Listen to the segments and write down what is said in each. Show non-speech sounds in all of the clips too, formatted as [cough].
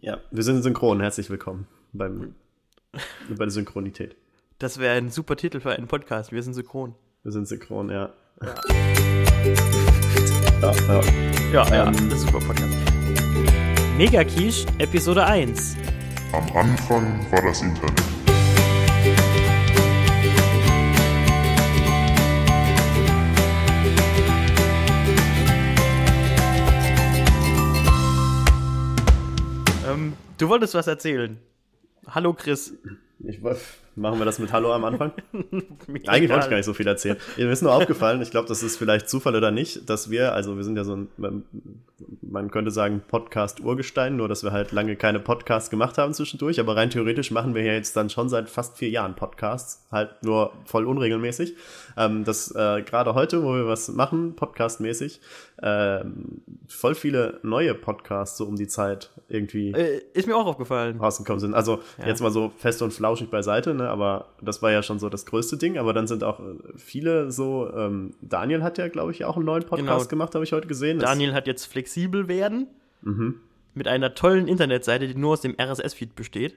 Ja, wir sind synchron. Herzlich willkommen beim, bei der Synchronität. Das wäre ein super Titel für einen Podcast. Wir sind synchron. Wir sind synchron, ja. Ja, Ja, ja. ja, ja Ähm. das ist ein super Podcast. Mega Quiche, Episode 1. Am Anfang war das Internet. Du wolltest was erzählen. Hallo Chris. Ich, woll- machen wir das mit Hallo am Anfang? [laughs] Eigentlich wollte ich gar nicht so viel erzählen. Mir ist nur aufgefallen, ich glaube, das ist vielleicht Zufall oder nicht, dass wir, also wir sind ja so ein, man- könnte sagen Podcast-Urgestein, nur dass wir halt lange keine Podcasts gemacht haben zwischendurch, aber rein theoretisch machen wir ja jetzt dann schon seit fast vier Jahren Podcasts, halt nur voll unregelmäßig. Ähm, das äh, gerade heute, wo wir was machen, podcastmäßig, ähm, voll viele neue Podcasts so um die Zeit irgendwie Äh, ist mir auch aufgefallen. rausgekommen sind. Also Ja. jetzt mal so fest und flauschig beiseite, ne? aber das war ja schon so das größte Ding. Aber dann sind auch äh, viele so, ähm, Daniel hat ja, glaube ich, auch einen neuen Podcast Genau. gemacht, habe ich heute gesehen. Das- Daniel hat jetzt flexibel werden. Mhm. Mit einer tollen Internetseite, die nur aus dem RSS-Feed besteht.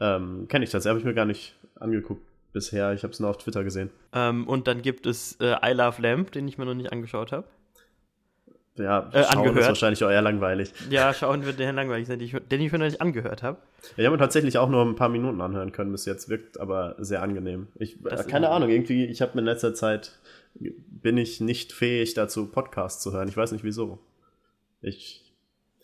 Ähm, Kenne ich das, habe ich mir gar nicht angeguckt bisher. Ich habe es nur auf Twitter gesehen. Ähm, und dann gibt es äh, I Love Lamp, den ich mir noch nicht angeschaut habe. Ja, Äh, schauen angehört. ist wahrscheinlich auch eher langweilig. Ja, schauen wird der langweilig sein, den ich, mir noch nicht angehört habe. Ich habe mir tatsächlich auch nur ein paar Minuten anhören können bis jetzt. Wirkt aber sehr angenehm. Ich, Das äh, keine Ahnung, irgendwie, ich habe in letzter Zeit, bin ich nicht fähig dazu, Podcasts zu hören. Ich weiß nicht wieso. Ich,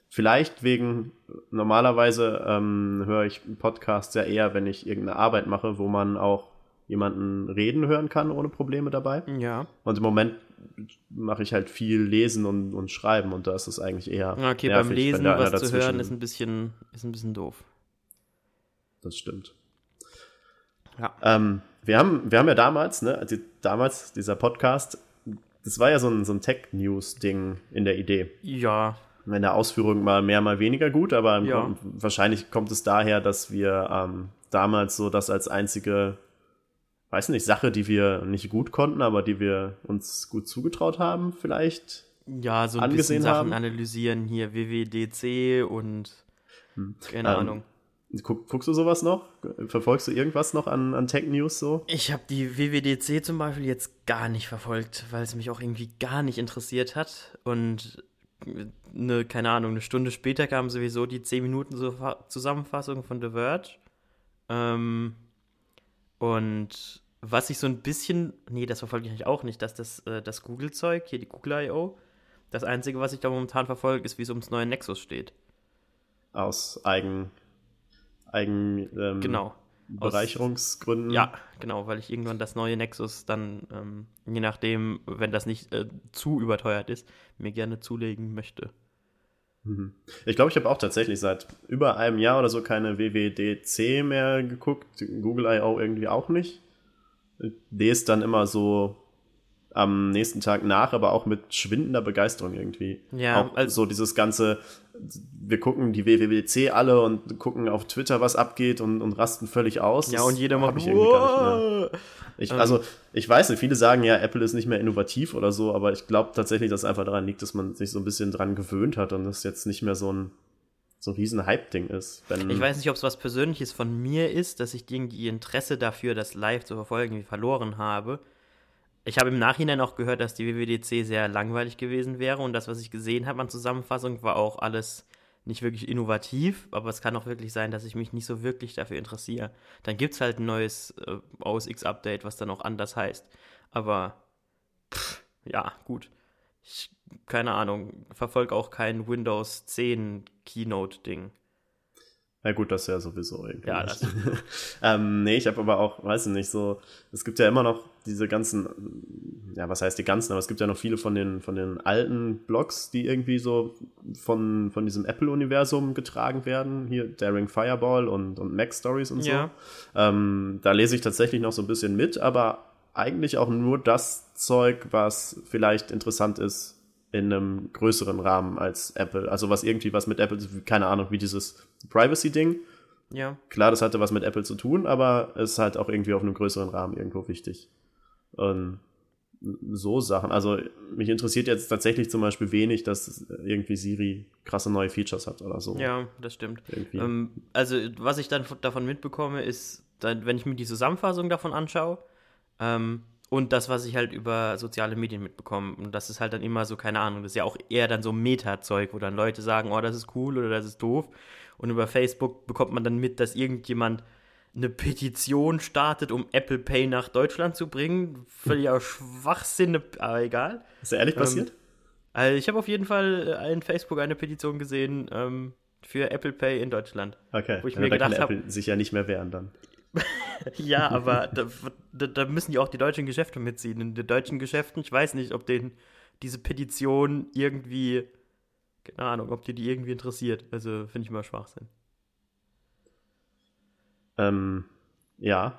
vielleicht wegen, normalerweise ähm, höre ich Podcasts ja eher, wenn ich irgendeine Arbeit mache, wo man auch jemanden reden hören kann ohne Probleme dabei. Ja. Und im Moment mache ich halt viel Lesen und, und Schreiben und da ist es eigentlich eher. Okay, nervig, beim Lesen was zu hören ist ein bisschen, ist ein bisschen doof. Das stimmt. Ja. Ähm, wir, haben, wir haben ja damals, ne, also damals, dieser Podcast, das war ja so ein, so ein Tech-News-Ding in der Idee. Ja. In der Ausführung mal mehr, mal weniger gut, aber Ja. Wahrscheinlich kommt es daher, dass wir ähm, damals so das als einzige, weiß nicht, Sache, die wir nicht gut konnten, aber die wir uns gut zugetraut haben, vielleicht. Ja, so ein Angesehen bisschen Sachen haben? analysieren hier, WWDC und keine Ähm, Ahnung. Guck, guckst du sowas noch? Verfolgst du irgendwas noch an, an Tech-News so? Ich habe die WWDC zum Beispiel jetzt gar nicht verfolgt, weil es mich auch irgendwie gar nicht interessiert hat. Und eine, keine Ahnung, eine Stunde später kam sowieso die 10 Minuten Zusammenfassung von The Verge. Ähm, und was ich so ein bisschen, nee, das verfolge ich eigentlich auch nicht, dass das, äh, das Google-Zeug, hier die Google I.O., das Einzige, was ich da momentan verfolge, ist, wie es ums neue Nexus steht. Aus Eigen, Eigen ähm, Genau. Aus- Bereicherungsgründen. Ja, genau, weil ich irgendwann das neue Nexus dann, ähm, je nachdem, wenn das nicht äh, zu überteuert ist, mir gerne zulegen möchte. Ich glaube, ich habe auch tatsächlich seit über einem Jahr oder so keine WWDC mehr geguckt. Google I.O. irgendwie auch nicht. Lese dann immer so am nächsten Tag nach, aber auch mit schwindender Begeisterung irgendwie. Ja, auch also- so dieses ganze, wir gucken die WWDC alle und gucken auf Twitter, was abgeht und, und rasten völlig aus. Ja, und jeder macht, ich irgendwie gar nicht mehr. "Wow!" Ich, Ähm. also, ich weiß nicht, viele sagen ja, Apple ist nicht mehr innovativ oder so, aber ich glaube tatsächlich, dass es einfach daran liegt, dass man sich so ein bisschen dran gewöhnt hat und das jetzt nicht mehr so ein, so ein riesen Hype-Ding ist. Ich weiß nicht, ob es was Persönliches von mir ist, dass ich irgendwie Interesse dafür, das live zu verfolgen, verloren habe. Ich habe im Nachhinein auch gehört, dass die WWDC sehr langweilig gewesen wäre und das, was ich gesehen habe an Zusammenfassung, war auch alles nicht wirklich innovativ, aber es kann auch wirklich sein, dass ich mich nicht so wirklich dafür interessiere. Dann gibt es halt ein neues äh, OS X-Update, was dann auch anders heißt. Aber pff, ja, gut. Ich, keine Ahnung, verfolge auch kein Windows 10 Keynote-Ding. Na gut, das ja sowieso irgendwie. Ja, das- [laughs] ähm, nee, ich habe aber auch, weiß ich nicht, so, es gibt ja immer noch diese ganzen, ja, was heißt die ganzen, aber es gibt ja noch viele von den, von den alten Blogs, die irgendwie so von, von diesem Apple-Universum getragen werden. Hier Daring Fireball und, und Mac Stories und so. Ja. Ähm, da lese ich tatsächlich noch so ein bisschen mit, aber eigentlich auch nur das Zeug, was vielleicht interessant ist in einem größeren Rahmen als Apple. Also was irgendwie was mit Apple, keine Ahnung, wie dieses Privacy-Ding. Ja. Klar, das hatte was mit Apple zu tun, aber es ist halt auch irgendwie auf einem größeren Rahmen irgendwo wichtig. Und so Sachen. Also mich interessiert jetzt tatsächlich zum Beispiel wenig, dass irgendwie Siri krasse neue Features hat oder so. Ja, das stimmt. Ähm, also was ich dann davon mitbekomme, ist, wenn ich mir die Zusammenfassung davon anschaue ähm, und das, was ich halt über soziale Medien mitbekomme. Und das ist halt dann immer so, keine Ahnung, das ist ja auch eher dann so Meta-Zeug, wo dann Leute sagen, oh, das ist cool oder das ist doof. Und über Facebook bekommt man dann mit, dass irgendjemand eine Petition startet, um Apple Pay nach Deutschland zu bringen. Völliger Schwachsinn, aber egal. Ist ja ehrlich passiert? Ähm, also ich habe auf jeden Fall in Facebook eine Petition gesehen ähm, für Apple Pay in Deutschland. Okay. Wo ich ja, mir gedacht habe, sich ja nicht mehr wehren dann. [laughs] [laughs] ja, aber da, da, müssen ja auch die deutschen Geschäfte mitziehen. In den deutschen Geschäften, ich weiß nicht, ob denen diese Petition irgendwie, keine Ahnung, ob die die irgendwie interessiert. Also finde ich mal Schwachsinn. Ähm, ja.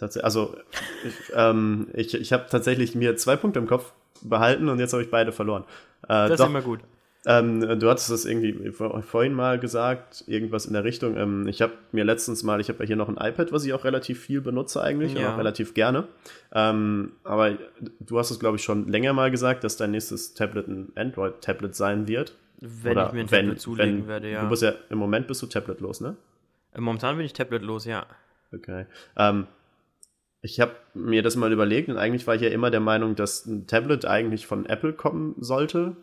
Also, ich, ähm, ich, ich habe tatsächlich mir zwei Punkte im Kopf behalten und jetzt habe ich beide verloren. Äh, das doch, ist immer gut. Ähm, du hattest das irgendwie vorhin mal gesagt, irgendwas in der Richtung. Ähm, ich habe mir letztens mal, ich habe ja hier noch ein iPad, was ich auch relativ viel benutze eigentlich ja. und auch relativ gerne. Ähm, aber du hast es, glaube ich, schon länger mal gesagt, dass dein nächstes Tablet ein Android-Tablet sein wird. Wenn Oder ich mir ein wenn, Tablet zulegen wenn, werde, ja. Du bist ja, im Moment bist du tabletlos, ne? Momentan bin ich tabletlos, ja. Okay. Ähm, ich habe mir das mal überlegt und eigentlich war ich ja immer der Meinung, dass ein Tablet eigentlich von Apple kommen sollte.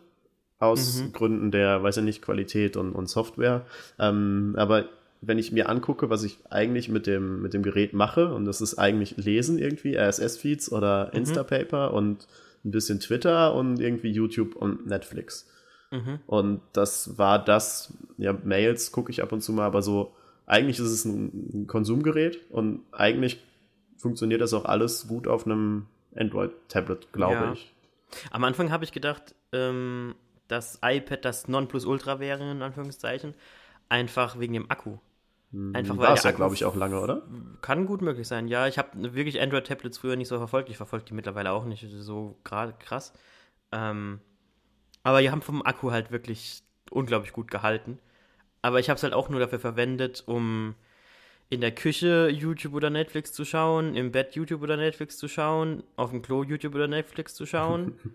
Aus mhm. Gründen der, weiß ich nicht, Qualität und, und Software. Ähm, aber wenn ich mir angucke, was ich eigentlich mit dem, mit dem Gerät mache, und das ist eigentlich Lesen irgendwie, RSS-Feeds oder mhm. Instapaper und ein bisschen Twitter und irgendwie YouTube und Netflix. Mhm. Und das war das, ja, Mails gucke ich ab und zu mal, aber so eigentlich ist es ein Konsumgerät und eigentlich funktioniert das auch alles gut auf einem Android-Tablet, glaube ja. ich. Am Anfang habe ich gedacht, ähm, das iPad das Nonplusultra wäre, in Anführungszeichen, einfach wegen dem Akku. Hm, einfach weil War es ja, glaube ich, auch lange, oder? Kann gut möglich sein, ja. Ich habe wirklich Android-Tablets früher nicht so verfolgt. Ich verfolge die mittlerweile auch nicht so gerade krass. Ähm, aber die haben vom Akku halt wirklich unglaublich gut gehalten. Aber ich habe es halt auch nur dafür verwendet, um in der Küche YouTube oder Netflix zu schauen, im Bett YouTube oder Netflix zu schauen, auf dem Klo YouTube oder Netflix zu schauen. [laughs]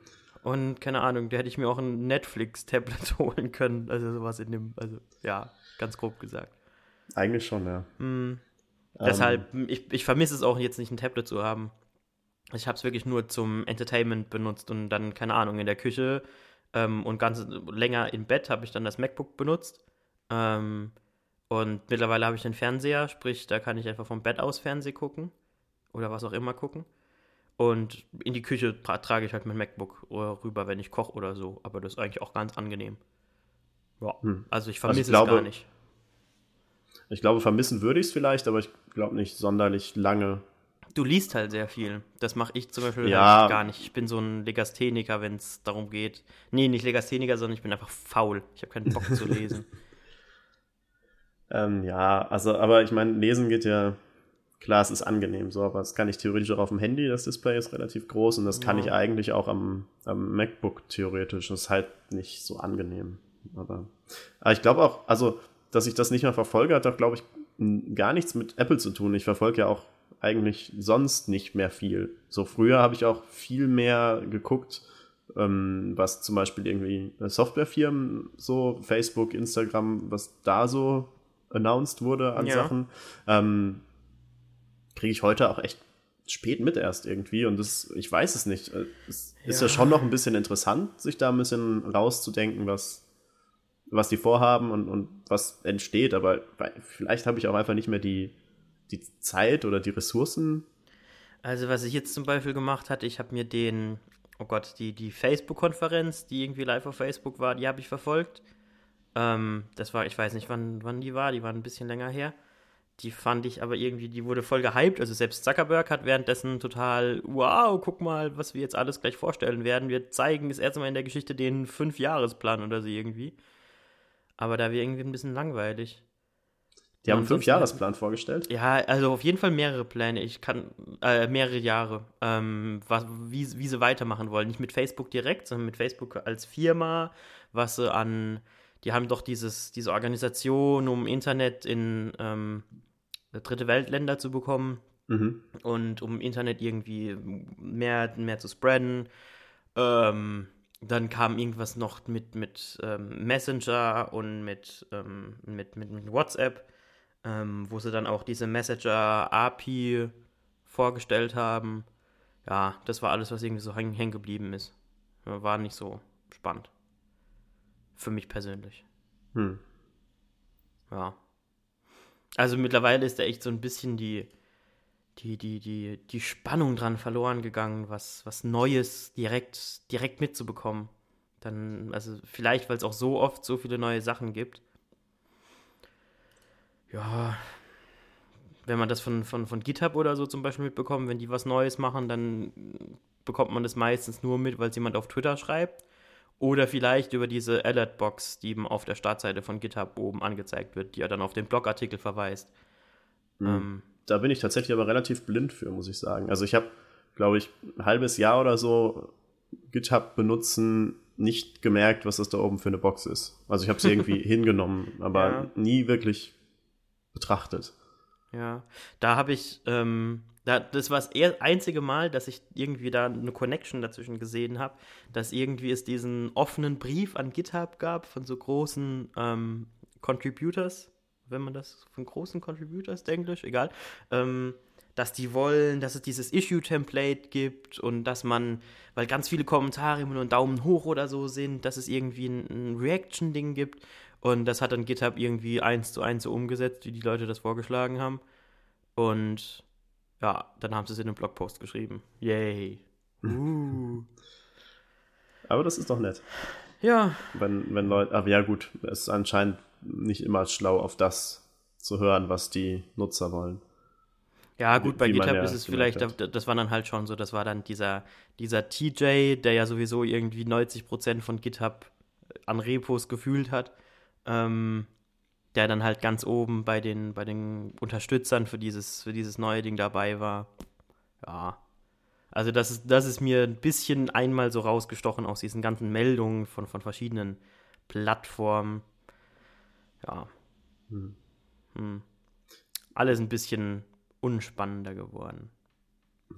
Und keine Ahnung, da hätte ich mir auch ein Netflix-Tablet [laughs] holen können. Also sowas in dem, also ja, ganz grob gesagt. Eigentlich schon, ja. Mm, ähm. Deshalb, ich, ich vermisse es auch jetzt nicht, ein Tablet zu haben. Ich habe es wirklich nur zum Entertainment benutzt und dann, keine Ahnung, in der Küche ähm, und ganz länger im Bett habe ich dann das MacBook benutzt. Ähm, und mittlerweile habe ich den Fernseher, sprich, da kann ich einfach vom Bett aus Fernseh gucken oder was auch immer gucken. Und in die Küche tra trage ich halt mein MacBook rüber, wenn ich koche oder so. Aber das ist eigentlich auch ganz angenehm. Ja, hm. also ich vermisse also es gar nicht. Ich glaube, vermissen würde ich es vielleicht, aber ich glaube nicht sonderlich lange. Du liest halt sehr viel. Das mache ich zum Beispiel ja. gar nicht. Ich bin so ein Legastheniker, wenn es darum geht. Nee, nicht Legastheniker, sondern ich bin einfach faul. Ich habe keinen Bock zu lesen. [laughs] Ähm, ja, also, aber ich meine, lesen geht ja, klar, es ist angenehm so, aber das kann ich theoretisch auch auf dem Handy, das Display ist relativ groß und das kann ja. ich eigentlich auch am, am MacBook theoretisch. Das ist halt nicht so angenehm. Aber, aber ich glaube auch, also, dass ich das nicht mehr verfolge, hat doch, glaube ich, gar nichts mit Apple zu tun. Ich verfolge ja auch eigentlich sonst nicht mehr viel. So früher habe ich auch viel mehr geguckt, ähm, was zum Beispiel irgendwie Softwarefirmen, so Facebook, Instagram, was da so announced wurde an ja. Sachen, ähm, kriege ich heute auch echt spät mit erst irgendwie und das, ich weiß es nicht. Äh, es ja. ist ja schon noch ein bisschen interessant, sich da ein bisschen rauszudenken, was, was die vorhaben und, und was entsteht, aber vielleicht habe ich auch einfach nicht mehr die, die Zeit oder die Ressourcen. Also was ich jetzt zum Beispiel gemacht hatte, ich habe mir den, oh Gott, die, die Facebook-Konferenz, die irgendwie live auf Facebook war, die habe ich verfolgt. Ähm, das war, ich weiß nicht, wann, wann die war, die war ein bisschen länger her. Die fand ich aber irgendwie, die wurde voll gehypt. Also selbst Zuckerberg hat währenddessen total, wow, guck mal, was wir jetzt alles gleich vorstellen werden. Wir zeigen das erste Mal in der Geschichte den Fünfjahresplan oder so irgendwie. Aber da wäre irgendwie ein bisschen langweilig. Die haben einen Fünfjahresplan vorgestellt? Ja, also auf jeden Fall mehrere Pläne. Ich kann, äh, mehrere Jahre, ähm, was, wie, wie sie weitermachen wollen. Nicht mit Facebook direkt, sondern mit Facebook als Firma, was sie an die haben doch dieses, diese Organisation, um Internet in ähm, dritte Weltländer zu bekommen. Mhm. Und um Internet irgendwie mehr, mehr zu spreaden. Ähm, dann kam irgendwas noch mit, mit ähm, Messenger und mit, ähm, mit, mit, mit, WhatsApp, ähm, wo sie dann auch diese Messenger-API vorgestellt haben. Ja, das war alles, was irgendwie so hängen häng geblieben ist. War nicht so spannend. Für mich persönlich. Hm. Ja. Also mittlerweile ist da echt so ein bisschen die, die, die, die, die Spannung dran verloren gegangen, was, was Neues direkt, direkt mitzubekommen. Dann, also vielleicht, weil es auch so oft so viele neue Sachen gibt. Ja, wenn man das von, von, von GitHub oder so zum Beispiel mitbekommt, wenn die was Neues machen, dann bekommt man das meistens nur mit, weil es jemand auf Twitter schreibt. Oder vielleicht über diese Alert-Box, die eben auf der Startseite von GitHub oben angezeigt wird, die ja dann auf den Blogartikel verweist. Mhm. Ähm, da bin ich tatsächlich aber relativ blind für, muss ich sagen. Also ich habe, glaube ich, ein halbes Jahr oder so GitHub benutzen nicht gemerkt, was das da oben für eine Box ist. Also ich habe es irgendwie [laughs] hingenommen, aber ja. nie wirklich betrachtet. Ja, da habe ich, ähm, das war das einzige Mal, dass ich irgendwie da eine Connection dazwischen gesehen habe, dass irgendwie es diesen offenen Brief an GitHub gab von so großen ähm, Contributors, wenn man das von großen Contributors, Englisch, egal, ähm, dass die wollen, dass es dieses Issue-Template gibt und dass man, weil ganz viele Kommentare immer nur einen Daumen hoch oder so sind, dass es irgendwie ein, ein Reaction-Ding gibt. Und das hat dann GitHub irgendwie eins zu eins so umgesetzt, wie die Leute das vorgeschlagen haben. Und ja, dann haben sie es in einem Blogpost geschrieben. Yay. Uh. Aber das ist doch nett. Ja. Wenn, wenn Leute, aber ja gut, es ist anscheinend nicht immer schlau, auf das zu hören, was die Nutzer wollen. Ja, gut, bei GitHub ja ist es vielleicht, hat. das war dann halt schon so, das war dann dieser, dieser TJ, der ja sowieso irgendwie 90% von GitHub an Repos gefühlt hat, ähm, der dann halt ganz oben bei den, bei den Unterstützern für dieses, für dieses neue Ding dabei war. Ja. Also das ist, das ist mir ein bisschen einmal so rausgestochen aus diesen ganzen Meldungen von, von verschiedenen Plattformen. Ja. Hm. Hm. Alles ein bisschen unspannender geworden.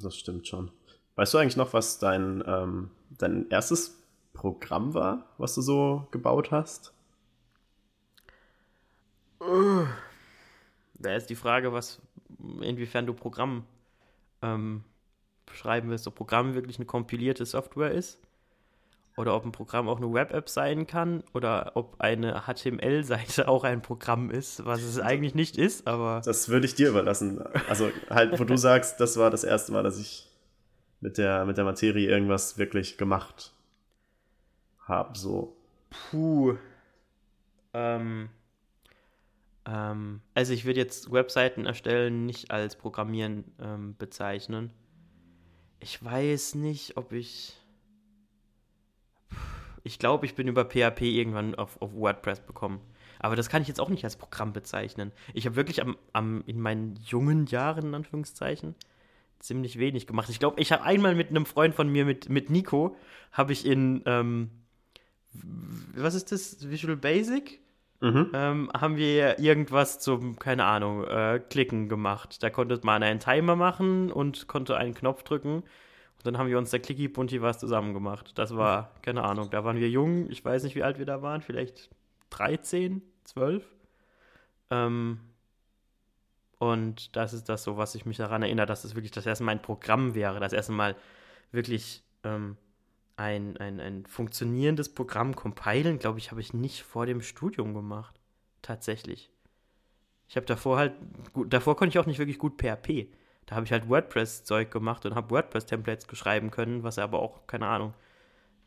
Das stimmt schon. Weißt du eigentlich noch, was dein, ähm, dein erstes Programm war, was du so gebaut hast? Da ist die Frage, was, inwiefern du Programm ähm, beschreiben willst, ob Programm wirklich eine kompilierte Software ist oder ob ein Programm auch eine Web-App sein kann oder ob eine HTML-Seite [laughs] auch ein Programm ist, was es eigentlich nicht ist, aber. Das würde ich dir überlassen. Also halt, wo du sagst, das war das erste Mal, dass ich mit der, mit der Materie irgendwas wirklich gemacht habe, so. Puh. Ähm, ähm, also ich würde jetzt Webseiten erstellen nicht als Programmieren ähm, bezeichnen. Ich weiß nicht, ob ich ich glaube, ich bin über PHP irgendwann auf, auf WordPress bekommen. Aber das kann ich jetzt auch nicht als Programm bezeichnen. Ich habe wirklich am, am, in meinen jungen Jahren, in Anführungszeichen, ziemlich wenig gemacht. Ich glaube, ich habe einmal mit einem Freund von mir, mit, mit Nico, habe ich in, ähm, was ist das, Visual Basic? Mhm. Ähm, haben wir irgendwas zum, keine Ahnung, äh, Klicken gemacht. Da konnte man einen Timer machen und konnte einen Knopf drücken und dann haben wir uns der Clicky Bunti was zusammen gemacht. Das war, keine Ahnung, da waren wir jung. Ich weiß nicht, wie alt wir da waren. Vielleicht 13, 12. Ähm, und das ist das so, was ich mich daran erinnere, dass es wirklich das erste Mal ein Programm wäre. Das erste Mal wirklich ähm, ein, ein, ein funktionierendes Programm compilen, glaube ich, habe ich nicht vor dem Studium gemacht. Tatsächlich. Ich habe davor halt, gut, davor konnte ich auch nicht wirklich gut PHP da habe ich halt WordPress-Zeug gemacht und habe WordPress-Templates geschreiben können, was aber auch, keine Ahnung,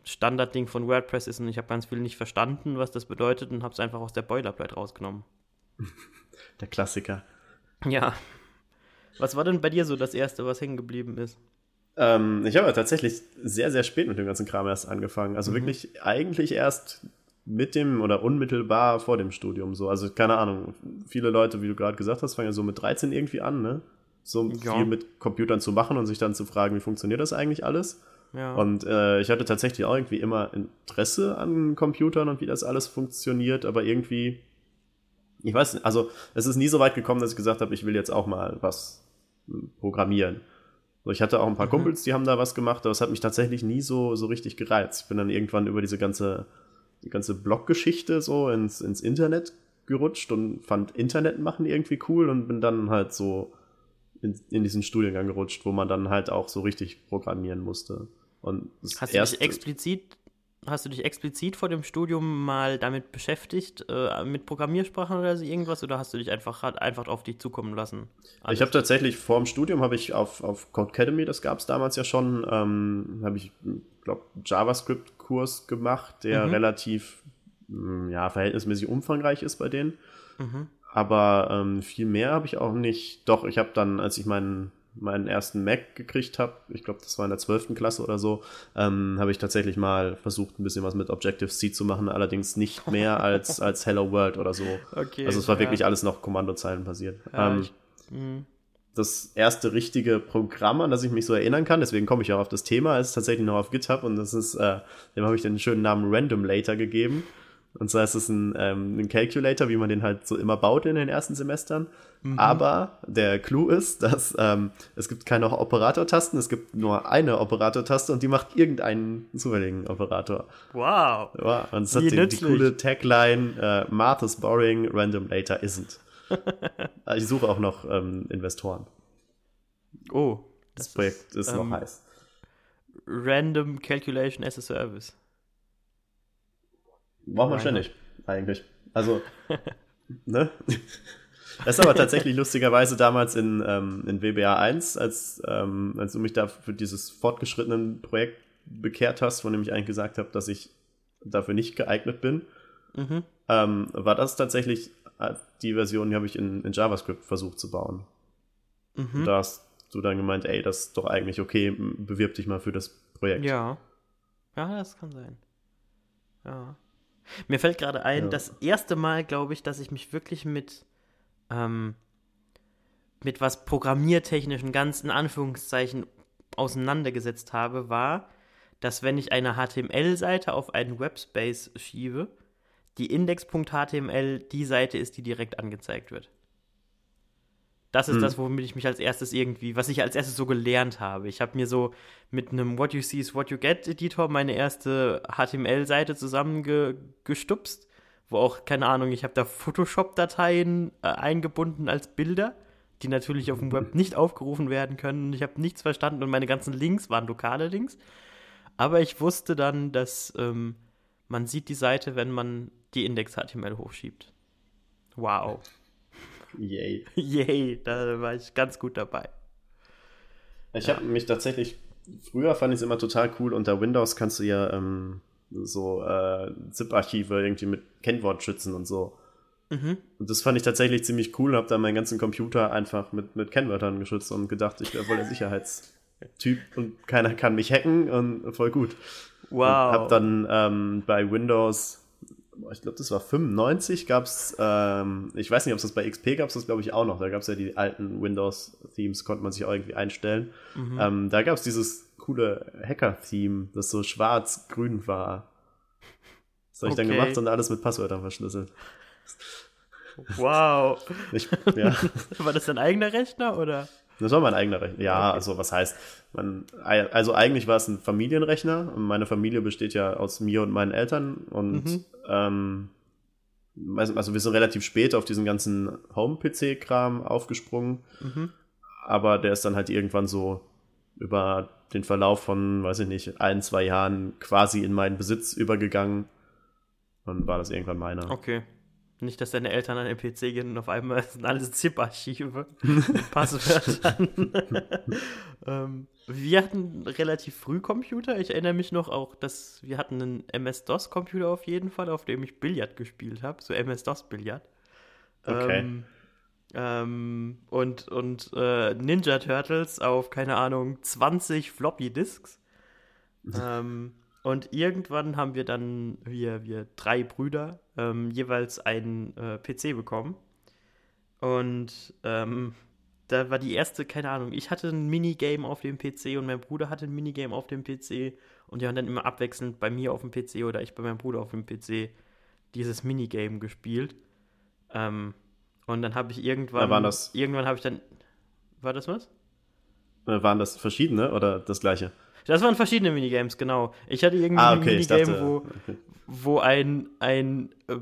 Standardding von WordPress ist und ich habe ganz viel nicht verstanden, was das bedeutet und habe es einfach aus der Boilerplate rausgenommen. Der Klassiker. Ja. Was war denn bei dir so das Erste, was hängen geblieben ist? Ähm, ich habe ja tatsächlich sehr, sehr spät mit dem ganzen Kram erst angefangen. Also mhm. wirklich eigentlich erst mit dem oder unmittelbar vor dem Studium so. Also keine Ahnung, viele Leute, wie du gerade gesagt hast, fangen ja so mit 13 irgendwie an, ne? so ja. viel mit Computern zu machen und sich dann zu fragen, wie funktioniert das eigentlich alles. Ja. Und äh, ich hatte tatsächlich auch irgendwie immer Interesse an Computern und wie das alles funktioniert, aber irgendwie, ich weiß nicht, also es ist nie so weit gekommen, dass ich gesagt habe, ich will jetzt auch mal was Programmieren. So, ich hatte auch ein paar mhm. Kumpels, die haben da was gemacht, aber es hat mich tatsächlich nie so, so richtig gereizt. Ich bin dann irgendwann über diese ganze, die ganze Blog-Geschichte so ins, ins Internet gerutscht und fand Internet machen irgendwie cool und bin dann halt so in, in diesen Studiengang gerutscht, wo man dann halt auch so richtig programmieren musste. Und Hast du dich explizit Hast du dich explizit vor dem Studium mal damit beschäftigt, äh, mit Programmiersprachen oder so irgendwas, oder hast du dich einfach, einfach auf dich zukommen lassen? Alles? Ich habe tatsächlich vor dem Studium habe ich auf, auf Codecademy, das gab es damals ja schon, ähm, habe ich, glaube JavaScript-Kurs gemacht, der mhm. relativ, hm, ja, verhältnismäßig umfangreich ist bei denen. Mhm. Aber ähm, viel mehr habe ich auch nicht. Doch, ich habe dann, als ich meinen meinen ersten Mac gekriegt habe, ich glaube, das war in der 12. Klasse oder so, ähm, habe ich tatsächlich mal versucht, ein bisschen was mit Objective-C zu machen, allerdings nicht mehr [laughs] als, als Hello World oder so. Okay, also es war ja. wirklich alles noch Kommandozeilen basiert. Ja, ähm, ich, mhm. das erste richtige Programm, an das ich mich so erinnern kann, deswegen komme ich auch auf das Thema, ist tatsächlich noch auf GitHub und das ist, äh, dem habe ich den schönen Namen Random Later gegeben. Und zwar ist es ein, ähm, ein Calculator, wie man den halt so immer baut in den ersten Semestern. Mhm. Aber der Clou ist, dass ähm, es gibt keine Operatortasten, es gibt nur eine Operatortaste und die macht irgendeinen zufälligen Operator. Wow. Ja, und es hat die, die, coole Tagline, äh, Math is boring, random later isn't. [laughs] Ich suche auch noch ähm, Investoren. Oh. Das, das Projekt ist, ist noch ähm, heiß. Random Calculation as a Service. Braucht man ständig, eigentlich. Also, [laughs] ne? Das ist aber tatsächlich [laughs] lustigerweise damals in, ähm, in WBA 1, als, ähm, als du mich da für dieses fortgeschrittenen Projekt bekehrt hast, von dem ich eigentlich gesagt habe, dass ich dafür nicht geeignet bin, mhm. ähm, war das tatsächlich äh, die Version, die habe ich in, in JavaScript versucht zu bauen. Mhm. Da hast du dann gemeint, ey, das ist doch eigentlich okay, bewirb dich mal für das Projekt. Ja. Ja, das kann sein. Ja. Mir fällt gerade ein, ja. das erste Mal, glaube ich, dass ich mich wirklich mit, ähm, mit was programmiertechnischen, ganz in Anführungszeichen auseinandergesetzt habe, war, dass wenn ich eine HTML-Seite auf einen Webspace schiebe, die Index.html die Seite ist, die direkt angezeigt wird. Das ist mhm. das, womit ich mich als erstes irgendwie, was ich als erstes so gelernt habe. Ich habe mir so mit einem What You See is What You Get Editor meine erste HTML-Seite zusammengestupst, wo auch, keine Ahnung, ich habe da Photoshop-Dateien äh, eingebunden als Bilder, die natürlich auf dem Web [laughs] nicht aufgerufen werden können. Ich habe nichts verstanden und meine ganzen Links waren lokale Links. Aber ich wusste dann, dass ähm, man sieht die Seite, wenn man die Index-HTML hochschiebt. Wow. Yay. [laughs] Yay, da war ich ganz gut dabei. Ich ja. habe mich tatsächlich, früher fand ich es immer total cool, unter Windows kannst du ja ähm, so äh, ZIP-Archive irgendwie mit Kennwort schützen und so. Mhm. Und das fand ich tatsächlich ziemlich cool, habe da meinen ganzen Computer einfach mit, mit Kennwörtern geschützt und gedacht, ich wäre voll der Sicherheitstyp [laughs] und keiner kann mich hacken und voll gut. Wow. Und hab dann ähm, bei Windows ich glaube, das war 95, gab es, ähm, ich weiß nicht, ob es das bei XP gab, das glaube ich auch noch. Da gab es ja die alten Windows-Themes, konnte man sich auch irgendwie einstellen. Mhm. Ähm, da gab es dieses coole Hacker-Theme, das so schwarz-grün war. Das habe ich okay. dann gemacht und alles mit Passwörtern verschlüsselt. Wow. Ich, ja. [laughs] War das dein eigener Rechner oder? Das war mein eigener Rechner. Ja, okay. also was heißt, man, also eigentlich war es ein Familienrechner. Meine Familie besteht ja aus mir und meinen Eltern und mhm. ähm, also wir sind relativ spät auf diesen ganzen Home-PC-Kram aufgesprungen. Mhm. Aber der ist dann halt irgendwann so über den Verlauf von, weiß ich nicht, ein, zwei Jahren quasi in meinen Besitz übergegangen. Dann war das irgendwann meiner. Okay. Nicht, dass deine Eltern an den PC gehen und auf einmal [laughs] sind alles ZIP-Archive [laughs] mit Passwörtern. [laughs] ähm, wir hatten relativ früh Computer. Ich erinnere mich noch auch, dass wir hatten einen MS-DOS-Computer auf jeden Fall, auf dem ich Billard gespielt habe. So MS-DOS-Billard. Okay. Ähm, ähm, und und äh, Ninja Turtles auf, keine Ahnung, 20 Floppy-Disks. ähm, und irgendwann haben wir dann, wir, wir drei Brüder, ähm, jeweils einen äh, PC bekommen. Und ähm, da war die erste, keine Ahnung, ich hatte ein Minigame auf dem PC und mein Bruder hatte ein Minigame auf dem PC. Und die haben dann immer abwechselnd bei mir auf dem PC oder ich bei meinem Bruder auf dem PC dieses Minigame gespielt. Ähm, und dann habe ich irgendwann. Da das. Irgendwann habe ich dann. War das was? Äh, waren das verschiedene oder das gleiche? Das waren verschiedene Minigames, genau. Ich hatte irgendwie Ah, ein okay, ich Minigame, dachte- wo, okay. wo ein, ein äh,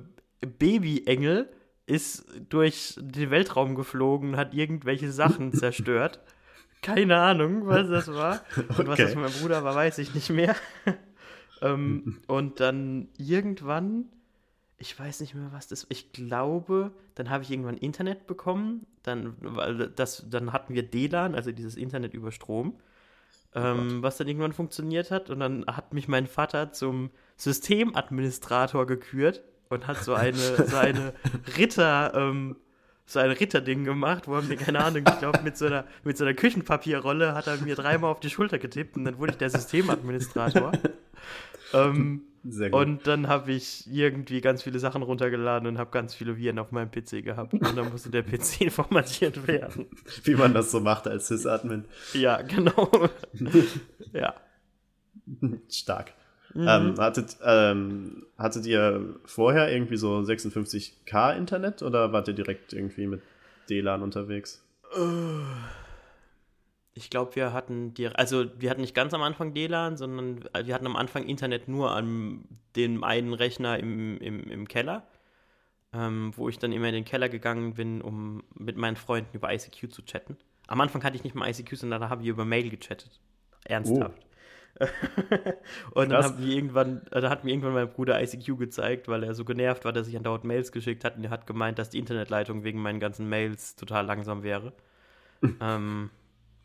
Babyengel ist durch den Weltraum geflogen und hat irgendwelche Sachen [laughs] zerstört. Keine Ahnung, was das war. Und was Okay. das für mein Bruder war, weiß ich nicht mehr. [laughs] ähm, und dann irgendwann, ich weiß nicht mehr, was das Ich glaube, dann habe ich irgendwann Internet bekommen. Dann, weil das, dann hatten wir DLAN, also dieses Internet über Strom ähm, was dann irgendwann funktioniert hat. Und dann hat mich mein Vater zum Systemadministrator gekürt und hat so eine, [laughs] so eine Ritter, ähm, so ein Ritterding gemacht, wo er mir, keine Ahnung, ich glaube, mit so einer, mit so einer Küchenpapierrolle hat er mir dreimal auf die Schulter getippt und dann wurde ich der Systemadministrator. [laughs] ähm, [laughs] Sehr gut. und dann habe ich irgendwie ganz viele Sachen runtergeladen und habe ganz viele Viren auf meinem PC gehabt. Und dann musste der PC [laughs] formatiert werden. [laughs] Wie man das so macht als Sys-Admin. Ja, genau. ja. Stark. Mhm. Ähm, hattet, ähm, hattet ihr vorher irgendwie so 56k Internet oder wart ihr direkt irgendwie mit DLAN unterwegs? Ich glaube, wir hatten die, also wir hatten nicht ganz am Anfang DLAN, sondern wir hatten am Anfang Internet nur an dem einen Rechner im, im, im Keller, ähm, wo ich dann immer in den Keller gegangen bin, um mit meinen Freunden über ICQ zu chatten. Am Anfang hatte ich nicht mal ICQ, sondern da haben wir über Mail gechattet. Ernsthaft. [laughs] Und dann haben wir irgendwann, da hat mir irgendwann mein Bruder ICQ gezeigt, weil er so genervt war, dass ich andauernd Mails geschickt hat und er hat gemeint, dass die Internetleitung wegen meinen ganzen Mails total langsam wäre. [laughs] ähm,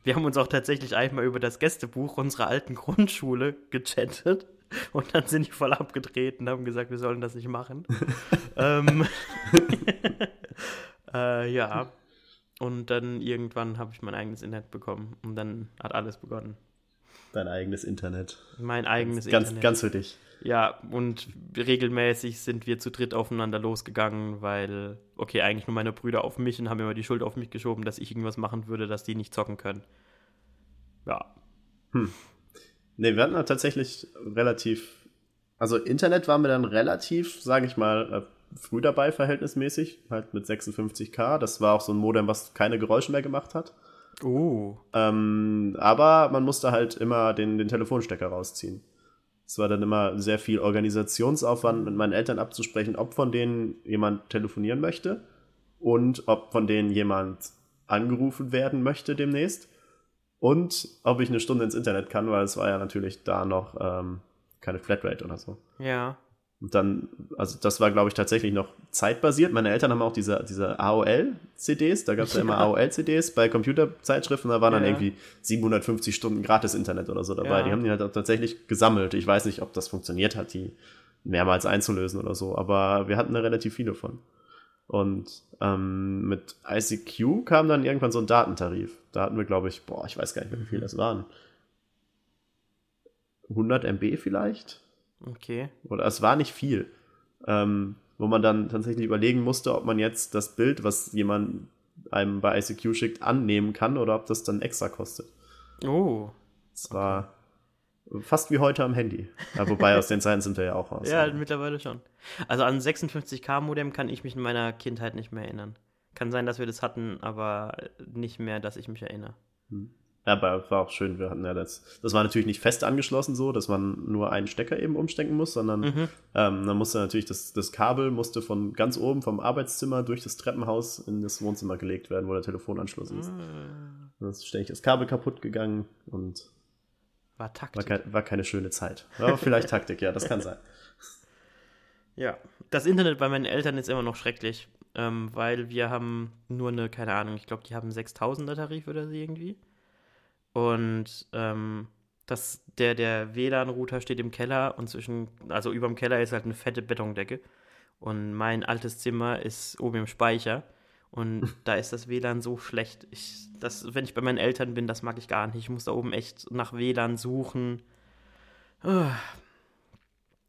wir haben uns auch tatsächlich einmal über das Gästebuch unserer alten Grundschule gechattet und dann sind die voll abgedreht und haben gesagt, wir sollen das nicht machen. [laughs] ähm, [laughs] äh, ja. Und dann irgendwann habe ich mein eigenes Internet bekommen und dann hat alles begonnen. Dein eigenes Internet. Mein eigenes Ganz, Internet. ganz für dich. Ja, und regelmäßig sind wir zu dritt aufeinander losgegangen, weil, okay, eigentlich nur meine Brüder auf mich und haben immer die Schuld auf mich geschoben, dass ich irgendwas machen würde, dass die nicht zocken können. Ja. Ne, wir hatten halt tatsächlich relativ. Also Internet war mir dann relativ, sage ich mal, äh, früh dabei, verhältnismäßig. Halt mit 56k. Das war auch so ein Modem, was keine Geräusche mehr gemacht hat. Oh. Ähm, aber man musste halt immer den, den Telefonstecker rausziehen. Es war dann immer sehr viel Organisationsaufwand, mit meinen Eltern abzusprechen, ob von denen jemand telefonieren möchte und ob von denen jemand angerufen werden möchte demnächst und ob ich eine Stunde ins Internet kann, weil es war ja natürlich da noch ähm, keine Flatrate oder so. Ja. Und dann, also das war, glaube ich, tatsächlich noch zeitbasiert. Meine Eltern haben auch diese, diese AOL-CDs, da gab es ja. immer. [laughs] AOL-CDs bei Computerzeitschriften, da waren dann Ja. irgendwie 750 Stunden Gratis-Internet oder so dabei. Ja. Die haben die halt auch tatsächlich gesammelt. Ich weiß nicht, ob das funktioniert hat, die mehrmals einzulösen oder so, aber wir hatten da relativ viele von. Und ähm, mit ICQ kam dann irgendwann so ein Datentarif. Da hatten wir, glaube ich, boah, ich weiß gar nicht mehr, wie viel das waren. 100 MB vielleicht? Okay. Oder es war nicht viel. Ähm, wo man dann tatsächlich überlegen musste, ob man jetzt das Bild, was jemand einem bei ICQ schickt, annehmen kann oder ob das dann extra kostet. Oh. Es war fast wie heute am Handy. Ja, wobei aus den Zeiten sind wir ja auch raus. [laughs] Ja, mittlerweile schon. Also an 56K-Modem kann ich mich in meiner Kindheit nicht mehr erinnern. Kann sein, dass wir das hatten, aber nicht mehr, dass ich mich erinnere. Ja, aber war auch schön. Wir hatten ja das. Das war natürlich nicht fest angeschlossen so, dass man nur einen Stecker eben umstecken muss, sondern Mhm. ähm, dann musste natürlich das, das Kabel musste von ganz oben vom Arbeitszimmer durch das Treppenhaus in das Wohnzimmer gelegt werden, wo der Telefonanschluss ist. Dann ist ständig das Kabel kaputt gegangen und War war, Taktik. kei war keine schöne Zeit. Aber vielleicht Taktik, ja, das kann sein. [laughs] Ja. Das Internet bei meinen Eltern ist immer noch schrecklich, ähm, weil wir haben nur eine, keine Ahnung, ich glaube, die haben 6000er Tarif oder so irgendwie. Und ähm, das, der, der WLAN-Router steht im Keller und zwischen, also über dem Keller ist halt eine fette Betondecke. Und mein altes Zimmer ist oben im Speicher. Und da ist das WLAN so schlecht. Ich, das, wenn ich bei meinen Eltern bin, das mag ich gar nicht. Ich muss da oben echt nach WLAN suchen.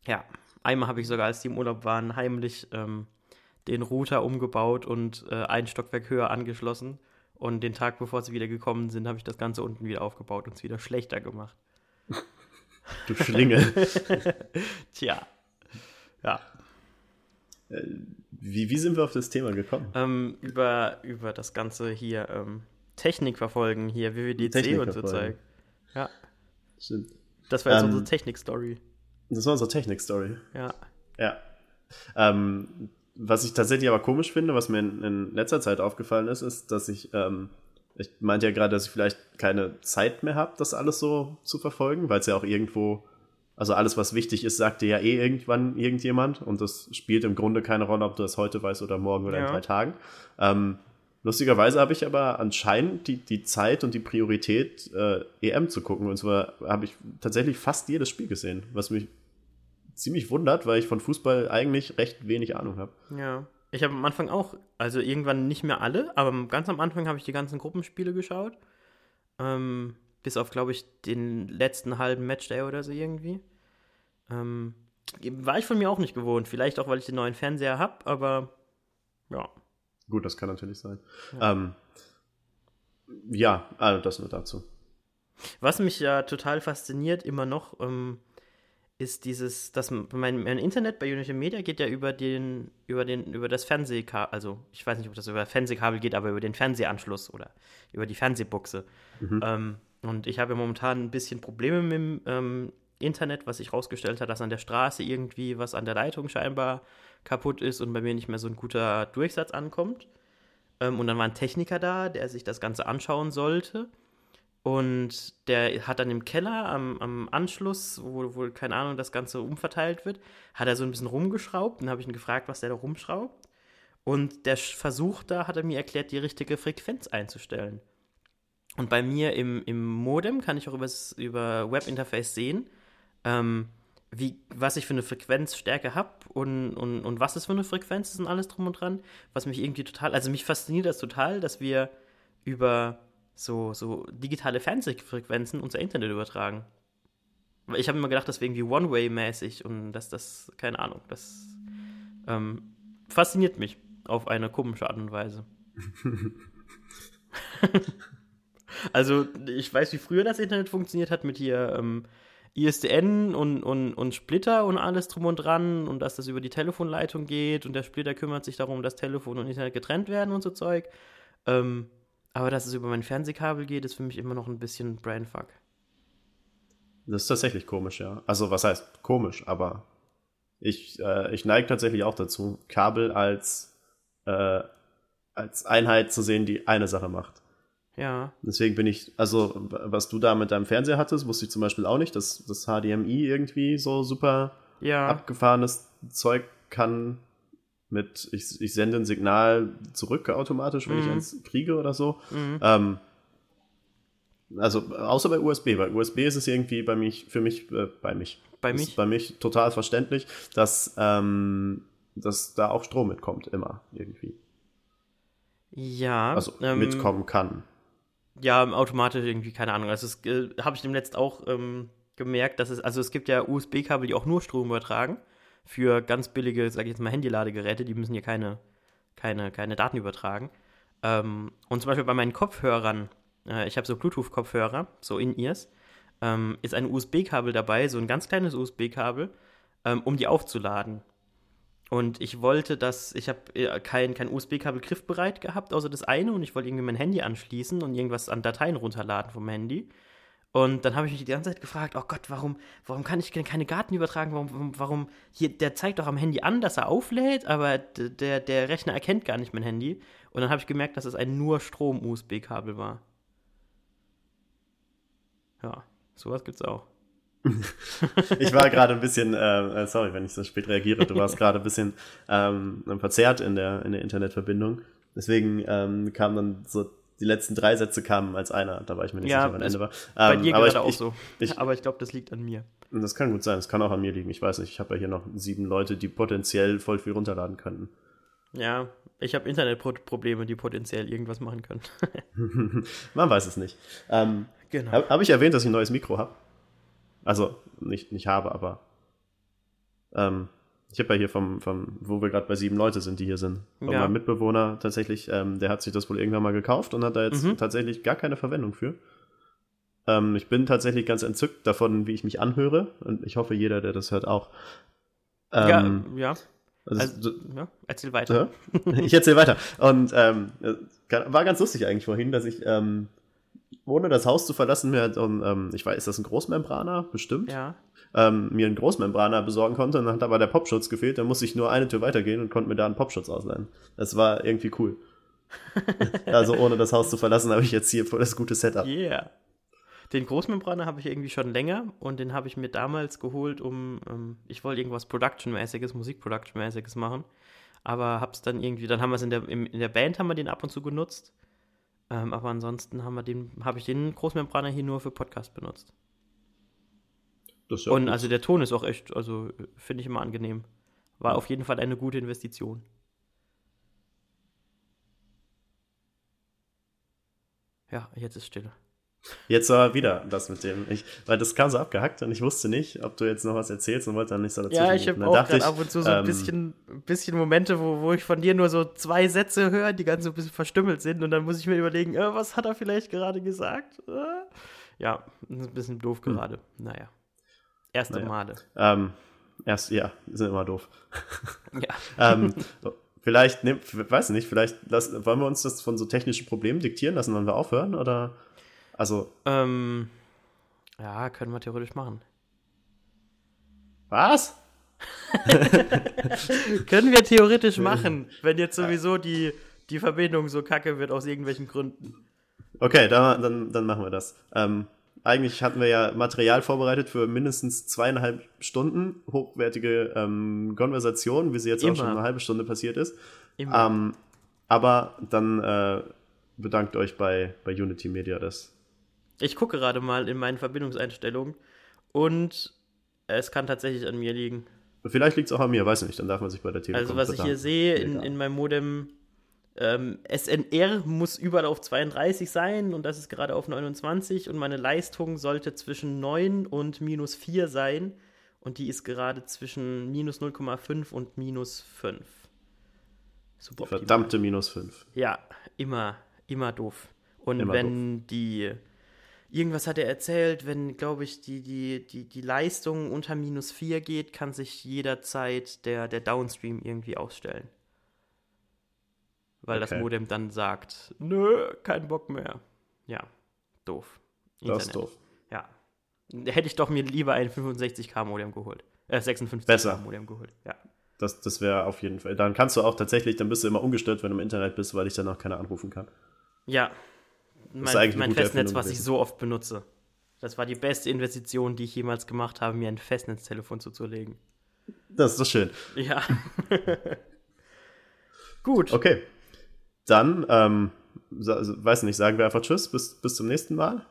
Ja, einmal habe ich sogar, als die im Urlaub waren, heimlich ähm, den Router umgebaut und äh, ein Stockwerk höher angeschlossen. Und den Tag, bevor sie wieder gekommen sind, habe ich das Ganze unten wieder aufgebaut und es wieder schlechter gemacht. Du Schlingel. [laughs] Tja. Ja. wie, wie sind wir auf das Thema gekommen? Ähm, über, über das Ganze hier, ähm, Technik verfolgen hier, WWDC Technik und so. Zeug. Ja, Stimmt. das war jetzt Ähm, unsere Technik-Story. Das war unsere Technik-Story. Ja. Ja. Ähm, was ich tatsächlich aber komisch finde, was mir in, in letzter Zeit aufgefallen ist, ist, dass ich, ähm, ich meinte ja gerade, dass ich vielleicht keine Zeit mehr habe, das alles so zu verfolgen, weil es ja auch irgendwo, also alles, was wichtig ist, sagt dir ja eh irgendwann irgendjemand und das spielt im Grunde keine Rolle, ob du das heute weißt oder morgen oder in Ja. drei Tagen. Ähm, lustigerweise habe ich aber anscheinend die, die Zeit und die Priorität, äh, EM zu gucken. Und zwar habe ich tatsächlich fast jedes Spiel gesehen, was mich ziemlich wundert, weil ich von Fußball eigentlich recht wenig Ahnung habe. Ja. Ich habe am Anfang auch, also irgendwann nicht mehr alle, aber ganz am Anfang habe ich die ganzen Gruppenspiele geschaut. Ähm, bis auf, glaube ich, den letzten halben Matchday oder so irgendwie. Ähm, war ich von mir auch nicht gewohnt. Vielleicht auch, weil ich den neuen Fernseher habe, aber ja. Gut, das kann natürlich sein. Ja, ähm, ja also das nur dazu. Was mich ja total fasziniert, immer noch, ähm, ist dieses, dass mein, mein Internet bei United Media geht ja über den, über den, über das Fernsehkabel, also ich weiß nicht, ob das über Fernsehkabel geht, aber über den Fernsehanschluss oder über die Fernsehbuchse. Mhm. Ähm, und ich habe ja momentan ein bisschen Probleme mit dem ähm, Internet, was sich rausgestellt hat, dass an der Straße irgendwie was an der Leitung scheinbar kaputt ist und bei mir nicht mehr so ein guter Durchsatz ankommt. Ähm, und dann war ein Techniker da, der sich das Ganze anschauen sollte. Und der hat dann im Keller am, am Anschluss, wo wohl, keine Ahnung, das Ganze umverteilt wird, hat er so ein bisschen rumgeschraubt. Dann habe ich ihn gefragt, was der da rumschraubt. Und der Versuch da hat er mir erklärt, die richtige Frequenz einzustellen. Und bei mir im, im Modem kann ich auch übers, über Webinterface sehen, ähm, wie, was ich für eine Frequenzstärke habe und, und, und was es für eine Frequenz ist und alles drum und dran. Was mich irgendwie total, also mich fasziniert das total, dass wir über so, so digitale Fernsehfrequenzen unser Internet übertragen. Weil ich habe immer gedacht, das wäre irgendwie One-Way-mäßig und dass das, keine Ahnung, das ähm, fasziniert mich auf eine komische Art und Weise. [laughs] also, ich weiß, wie früher das Internet funktioniert hat mit hier ähm, ISDN und, und, und Splitter und alles drum und dran und dass das über die Telefonleitung geht und der Splitter kümmert sich darum, dass Telefon und Internet getrennt werden und so Zeug. Ähm, aber dass es über mein Fernsehkabel geht, ist für mich immer noch ein bisschen Brainfuck. Das ist tatsächlich komisch, ja. Also, was heißt komisch, aber ich, äh, ich neige tatsächlich auch dazu, Kabel als, äh, als Einheit zu sehen, die eine Sache macht. Ja. Deswegen bin ich, also, was du da mit deinem Fernseher hattest, wusste ich zum Beispiel auch nicht, dass das HDMI irgendwie so super ja. abgefahrenes Zeug kann mit, ich, ich sende ein Signal zurück automatisch, wenn Mhm. ich eins kriege oder so. Mhm. Ähm, also außer bei USB. Bei USB ist es irgendwie bei mich, für mich, äh, bei mich. Bei ist mich? bei mich total verständlich, dass, ähm, dass da auch Strom mitkommt, immer irgendwie. Ja. Also ähm, mitkommen kann. Ja, automatisch irgendwie, keine Ahnung. Also, das äh, habe ich dem letzt auch ähm, gemerkt, dass es, also es gibt ja USB-Kabel, die auch nur Strom übertragen. Für ganz billige, sag ich jetzt mal, Handyladegeräte, die müssen hier keine, keine, keine Daten übertragen. Ähm, und zum Beispiel bei meinen Kopfhörern, äh, ich habe so Bluetooth-Kopfhörer, so In-Ears, ähm, ist ein USB-Kabel dabei, so ein ganz kleines USB-Kabel, ähm, um die aufzuladen. Und ich wollte das, ich habe äh, kein, kein USB-Kabel griffbereit gehabt, außer das eine, und ich wollte irgendwie mein Handy anschließen und irgendwas an Dateien runterladen vom Handy. Und dann habe ich mich die ganze Zeit gefragt, oh Gott, warum, warum kann ich keine Daten übertragen? Warum, warum, hier, der zeigt doch am Handy an, dass er auflädt, aber der, der Rechner erkennt gar nicht mein Handy. Und dann habe ich gemerkt, dass es ein nur Strom-USB-Kabel war. Ja, sowas gibt's auch. [laughs] Ich war gerade ein bisschen, äh, sorry, wenn ich so spät reagiere, du warst gerade ein bisschen ähm, verzerrt in der, in der Internetverbindung. Deswegen ähm, kamen dann so, die letzten drei Sätze kamen als einer, da war ich mir nicht Ja, sicher, wann Ende war. Bei Ähm, dir aber gerade ich, auch so. ich- aber ich glaube, das liegt an mir. Das kann gut sein, das kann auch an mir liegen, ich weiß nicht. Ich habe ja hier noch sieben Leute, die potenziell voll viel runterladen könnten. Ja, ich habe Internetprobleme, die potenziell irgendwas machen können. [laughs] Man weiß es nicht. Ähm, genau. Habe hab ich erwähnt, dass ich ein neues Mikro habe? Also, nicht, nicht habe, aber ähm, ich habe ja hier vom, vom wo wir gerade bei sieben Leute sind, die hier sind, von Ja. meinem Mitbewohner tatsächlich, ähm, der hat sich das wohl irgendwann mal gekauft und hat da jetzt Mhm. tatsächlich gar keine Verwendung für. Ähm, ich bin tatsächlich ganz entzückt davon, wie ich mich anhöre und ich hoffe, jeder, der das hört, auch. Ähm, ja, ja. also, Also, ja, erzähl weiter. ja. Ich erzähle weiter. Und ähm, war ganz lustig eigentlich vorhin, dass ich, ähm, ohne das Haus zu verlassen, mir, ähm, ich weiß, ist das ein Großmembraner? Bestimmt. Ja. Ähm, mir einen Großmembraner besorgen konnte und dann hat aber der Popschutz gefehlt, dann musste ich nur eine Tür weitergehen und konnte mir da einen Popschutz ausleihen. Das war irgendwie cool. [laughs] also ohne das Haus zu verlassen, habe ich jetzt hier voll das gute Setup. Yeah. Den Großmembraner habe ich irgendwie schon länger und den habe ich mir damals geholt, um, ähm, ich wollte irgendwas Production-mäßiges, Musik-Production-mäßiges machen, aber hab's dann irgendwie, dann haben wir es in der, in der Band haben wir den ab und zu genutzt, ähm, aber ansonsten haben wir den, habe ich den Großmembraner hier nur für Podcast benutzt. Ja und gut. also der Ton ist auch echt, also finde ich immer angenehm. War auf jeden Fall eine gute Investition. Ja, jetzt ist Stille. Jetzt aber wieder das mit dem, ich, weil das kam so abgehackt und ich wusste nicht, ob du jetzt noch was erzählst und wollte dann nicht so dazu. Ja, ich habe auch gerade ab und zu so ein ähm, bisschen, bisschen Momente, wo, wo ich von dir nur so zwei Sätze höre, die ganz so ein bisschen verstümmelt sind und dann muss ich mir überlegen, äh, was hat er vielleicht gerade gesagt? Äh? Ja, ein bisschen doof hm. gerade. Hm. Naja. Erste naja. Male. Ähm, erst, ja, sind immer doof. [laughs] Ja. [laughs] ähm, vielleicht, ne, weiß nicht, vielleicht lassen, wollen wir uns das von so technischen Problemen diktieren lassen, wenn wir aufhören oder? Also. Ähm, ja, können wir theoretisch machen. Was? [laughs] können wir theoretisch machen, wenn jetzt sowieso die, die Verbindung so kacke wird aus irgendwelchen Gründen. Okay, dann, dann, dann machen wir das. Ähm, eigentlich hatten wir ja Material vorbereitet für mindestens zweieinhalb Stunden hochwertige ähm, Konversation, wie sie jetzt Immer. auch schon eine halbe Stunde passiert ist. Ähm, aber dann äh, bedankt euch bei, bei Unity Media das ich gucke gerade mal in meinen Verbindungseinstellungen und es kann tatsächlich an mir liegen. Vielleicht liegt es auch an mir, weiß nicht, dann darf man sich bei der Telekom Also was ich hier sehe in, in meinem Modem, ähm, SNR muss überall auf 32 sein und das ist gerade auf 29 und meine Leistung sollte zwischen 9 und minus 4 sein und die ist gerade zwischen minus 0,5 und minus 5. Super verdammte minus 5. Ja, immer, immer doof. Und immer wenn doof. die irgendwas hat er erzählt, wenn, glaube ich, die, die, die, die Leistung unter minus 4 geht, kann sich jederzeit der, der Downstream irgendwie ausstellen. Weil okay. das Modem dann sagt, nö, kein Bock mehr. Ja, doof. Internet. Das ist doof. Ja. Hätte ich doch mir lieber ein 65k Modem geholt. Äh, 56k Besser. Modem geholt. Ja. Das, das wäre auf jeden Fall. Dann kannst du auch tatsächlich, dann bist du immer ungestört, wenn du im Internet bist, weil ich dann auch keiner anrufen kann. Ja, mein, mein Festnetz, was ich so oft benutze. Das war die beste Investition, die ich jemals gemacht habe, mir ein Festnetztelefon zuzulegen. Das ist doch schön. Ja. [laughs] Gut. Okay. Dann, ähm, weiß nicht, sagen wir einfach Tschüss, bis, bis zum nächsten Mal?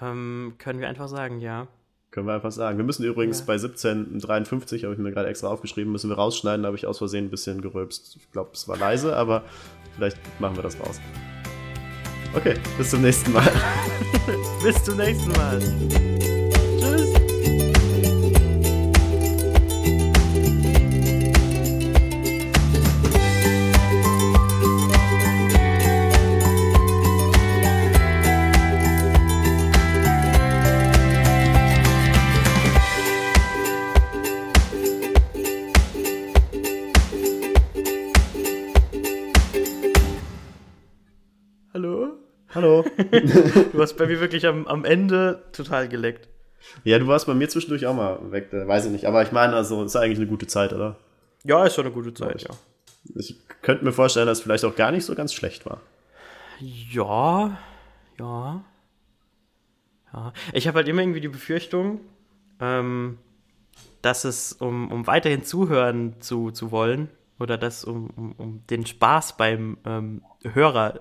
Ähm, können wir einfach sagen, ja. Können wir einfach sagen. Wir müssen übrigens ja. bei 1753, habe ich mir gerade extra aufgeschrieben, müssen wir rausschneiden, da habe ich aus Versehen ein bisschen gerülpst. Ich glaube, es war leise, aber vielleicht machen wir das raus. Okay, bis zum nächsten Mal. [laughs] bis zum nächsten Mal. Du hast bei mir wirklich am, am Ende total geleckt. Ja, du warst bei mir zwischendurch auch mal weg, weiß ich nicht. Aber ich meine, also, ist eigentlich eine gute Zeit, oder? Ja, ist schon eine gute Zeit, ja. Ich könnte mir vorstellen, dass es vielleicht auch gar nicht so ganz schlecht war. Ja, ja. Ja. Ich habe halt immer irgendwie die Befürchtung, ähm, dass es, um, um weiterhin zuhören zu, zu wollen, oder dass um, um, um den Spaß beim ähm, Hörer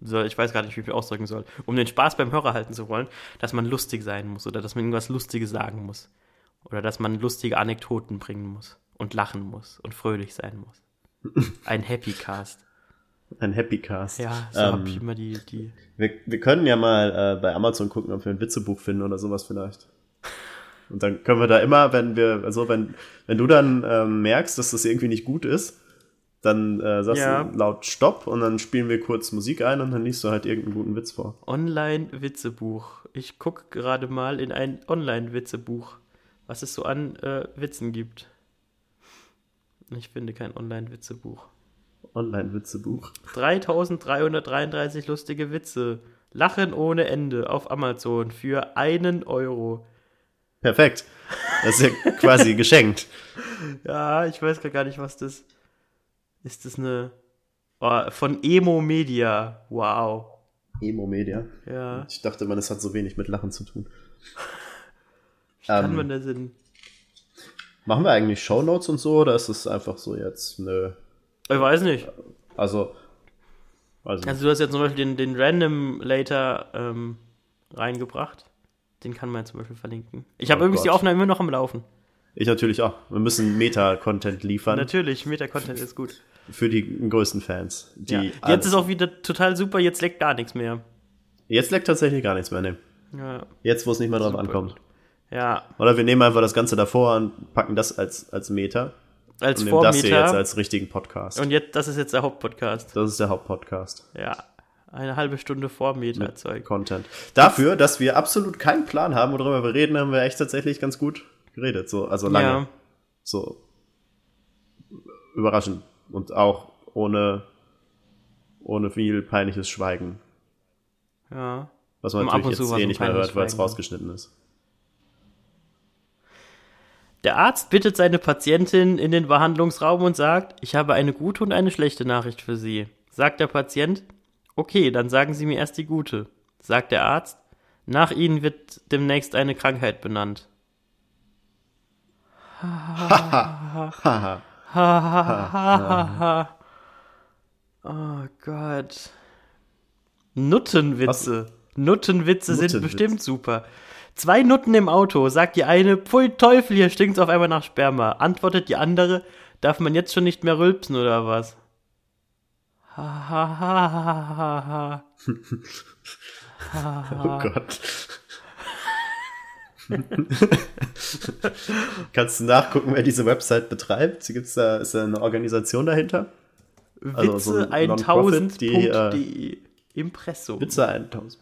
soll, ich weiß gar nicht, wie ich ausdrücken soll, um den Spaß beim Hörer halten zu wollen, dass man lustig sein muss oder dass man irgendwas Lustiges sagen muss. Oder dass man lustige Anekdoten bringen muss und lachen muss und fröhlich sein muss. [laughs] Ein Happy Cast. Ein Happy Cast. Ja, so ähm, habe ich immer die. die wir, wir können ja mal äh, bei Amazon gucken, ob wir ein Witzebuch finden oder sowas vielleicht. Und dann können wir da immer, wenn wir, also wenn, wenn du dann ähm, merkst, dass das irgendwie nicht gut ist, dann äh, sagst ja. du laut Stopp und dann spielen wir kurz Musik ein und dann liest du halt irgendeinen guten Witz vor. Online-Witzebuch. Ich gucke gerade mal in ein Online-Witzebuch, was es so an äh, Witzen gibt. Ich finde kein Online-Witzebuch. Online-Witzebuch. 3333 lustige Witze. Lachen ohne Ende auf Amazon für einen Euro. Perfekt. Das ist ja quasi [laughs] geschenkt. Ja, ich weiß gar nicht, was das. Ist das eine. Oh, von Emo Media. Wow. Emo-Media. Ja. Ich dachte immer, das hat so wenig mit Lachen zu tun. [laughs] Wie kann Ähm, man das in. Machen wir eigentlich Shownotes und so oder ist es einfach so jetzt nö? Ich weiß nicht. Also, also Also, du hast jetzt zum Beispiel den, den Random Later ähm, reingebracht. Den kann man zum Beispiel verlinken. Ich habe Oh übrigens die Gott. Aufnahme immer noch am Laufen. Ich natürlich auch. Wir müssen Meta-Content liefern Natürlich, Meta-Content ist gut. für die größten Fans. Die Ja. Jetzt ist auch wieder total super, jetzt leckt gar nichts mehr. jetzt leckt tatsächlich gar nichts mehr, ne? Ja. Jetzt, wo es nicht mehr drauf Super ankommt. Ja, Oder wir nehmen einfach das Ganze davor und packen das als, als Meta als und nehmen das hier jetzt als richtigen Podcast. Und jetzt, das ist jetzt der Hauptpodcast. das ist der Hauptpodcast. Ja. Eine halbe Stunde Vormieter Zeug. Content. Dafür, dass wir absolut keinen Plan haben, worüber wir reden, haben wir echt tatsächlich ganz gut geredet. So, also lange. Ja. So überraschend. Und auch ohne, ohne viel peinliches Schweigen. Ja. Was man Und natürlich jetzt eh nicht mehr hört, weil es rausgeschnitten ist. Der Arzt bittet seine Patientin in den Behandlungsraum und sagt, ich habe eine gute und eine schlechte Nachricht für Sie. Sagt der Patient, okay, dann sagen Sie mir erst die gute. Sagt der Arzt, nach Ihnen wird demnächst eine Krankheit benannt. Oh Gott. Nuttenwitze. Nuttenwitze sind Nuttenwitz. bestimmt super. Zwei Nutten im Auto, sagt die eine, pfui Teufel, hier stinkt's auf einmal nach Sperma. Antwortet die andere, darf man jetzt schon nicht mehr rülpsen oder was? Ha ha ha ha ha ha. [laughs] Oh Gott. [laughs] Kannst du nachgucken, wer diese Website betreibt? Gibt's da, ist da eine Organisation dahinter? Also so Witze ein Non-Profit, die, 1000.de Impressum. Witze 1000.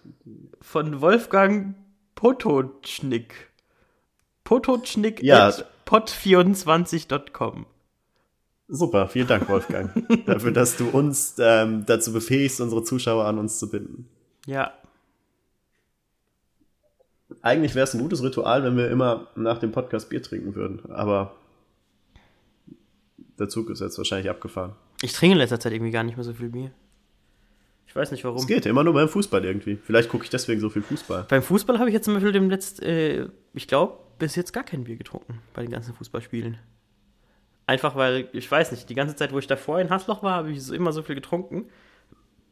von Wolfgang Potocznik. Potocznik Ja. at pot24.com. Super, vielen Dank, Wolfgang, [laughs] dafür, dass du uns ähm, dazu befähigst, unsere Zuschauer an uns zu binden. Ja, Eigentlich wäre es ein gutes Ritual, wenn wir immer nach dem Podcast Bier trinken würden, aber der Zug ist jetzt wahrscheinlich abgefahren. ich trinke in letzter Zeit irgendwie gar nicht mehr so viel Bier. Ich weiß nicht warum. Es geht immer nur beim Fußball irgendwie. Vielleicht gucke ich deswegen so viel Fußball. Beim Fußball habe ich jetzt zum Beispiel dem letzt, äh, ich glaube, bis jetzt gar kein Bier getrunken bei den ganzen Fußballspielen. Einfach weil, ich weiß nicht, die ganze Zeit, wo ich davor in Hassloch war, habe ich so immer so viel getrunken.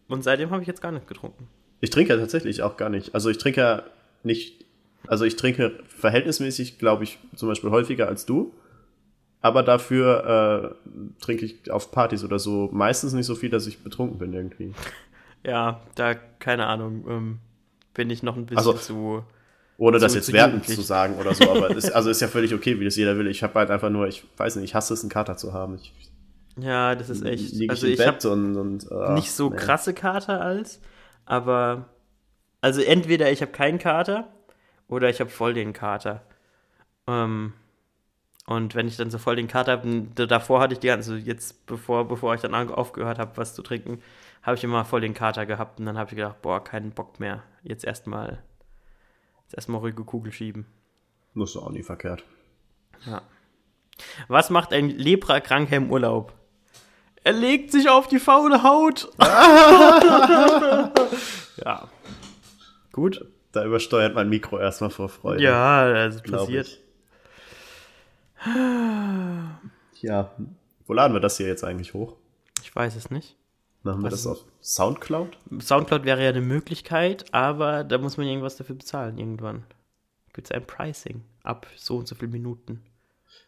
Und seitdem habe ich jetzt gar nicht getrunken. Ich trinke ja tatsächlich auch gar nicht. Also ich trinke ja nicht, also ich trinke verhältnismäßig, glaube ich, zum Beispiel häufiger als du. Aber dafür äh, trinke ich auf Partys oder so meistens nicht so viel, dass ich betrunken bin irgendwie. Ja, da, keine Ahnung, ähm, bin ich noch ein bisschen Also, zu. Ohne das Zu- jetzt zu wertend zu sagen oder so, aber [laughs] ist, also ist ja völlig okay, wie das jeder will. Ich habe halt einfach nur, ich weiß nicht, ich hasse es, einen Kater zu haben. Ich Ja, das ist echt. liege Also ich ich habe Bett und, und äh, nicht so nee. krasse Kater als, aber also entweder ich habe keinen Kater oder ich habe voll den Kater. Ähm, und wenn ich dann so voll den Kater habe, davor hatte ich die ganze, jetzt bevor, bevor ich dann an- aufgehört habe, was zu trinken, habe ich immer voll den Kater gehabt und dann habe ich gedacht, boah, keinen Bock mehr. Jetzt erstmal, jetzt erstmal ruhige Kugel schieben. Das ist auch nie verkehrt. Ja. Was macht ein Leprakranker im Urlaub? Er legt sich auf die faule Haut. [laughs] ja. Gut. Da übersteuert mein Mikro erstmal vor Freude. Ja, also passiert. Ja. Wo laden wir das hier jetzt eigentlich hoch? Ich weiß es nicht. Machen wir Was das auf Soundcloud? Soundcloud wäre ja eine Möglichkeit, aber da muss man irgendwas dafür bezahlen irgendwann. Gibt es ein Pricing ab so und so viel Minuten.